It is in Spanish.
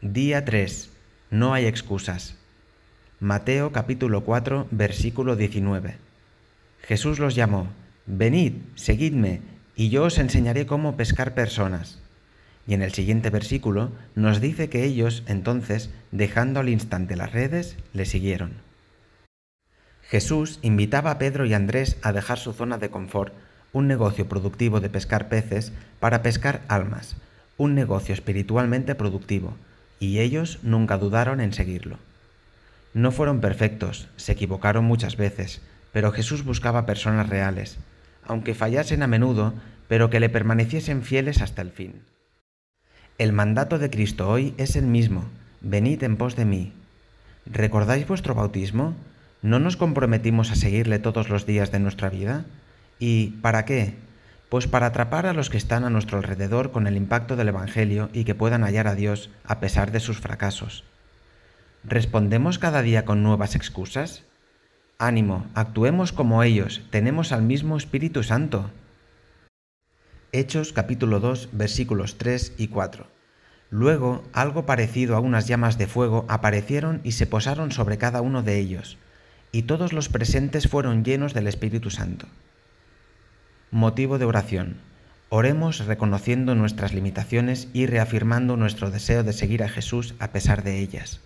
Día 3. No hay excusas. Mateo capítulo 4 versículo 19. Jesús los llamó, Venid, seguidme, y yo os enseñaré cómo pescar personas. Y en el siguiente versículo nos dice que ellos, entonces, dejando al instante las redes, le siguieron. Jesús invitaba a Pedro y Andrés a dejar su zona de confort, un negocio productivo de pescar peces, para pescar almas, un negocio espiritualmente productivo, y ellos nunca dudaron en seguirlo. No fueron perfectos, se equivocaron muchas veces, pero Jesús buscaba personas reales, aunque fallasen a menudo, pero que le permaneciesen fieles hasta el fin. El mandato de Cristo hoy es el mismo, venid en pos de mí. ¿Recordáis vuestro bautismo? ¿No nos comprometimos a seguirle todos los días de nuestra vida? ¿Y para qué? Pues para atrapar a los que están a nuestro alrededor con el impacto del Evangelio y que puedan hallar a Dios a pesar de sus fracasos. ¿Respondemos cada día con nuevas excusas? Ánimo, actuemos como ellos, tenemos al mismo Espíritu Santo. Hechos capítulo 2 versículos 3 y 4. Luego algo parecido a unas llamas de fuego aparecieron y se posaron sobre cada uno de ellos, y todos los presentes fueron llenos del Espíritu Santo. Motivo de oración. Oremos reconociendo nuestras limitaciones y reafirmando nuestro deseo de seguir a Jesús a pesar de ellas.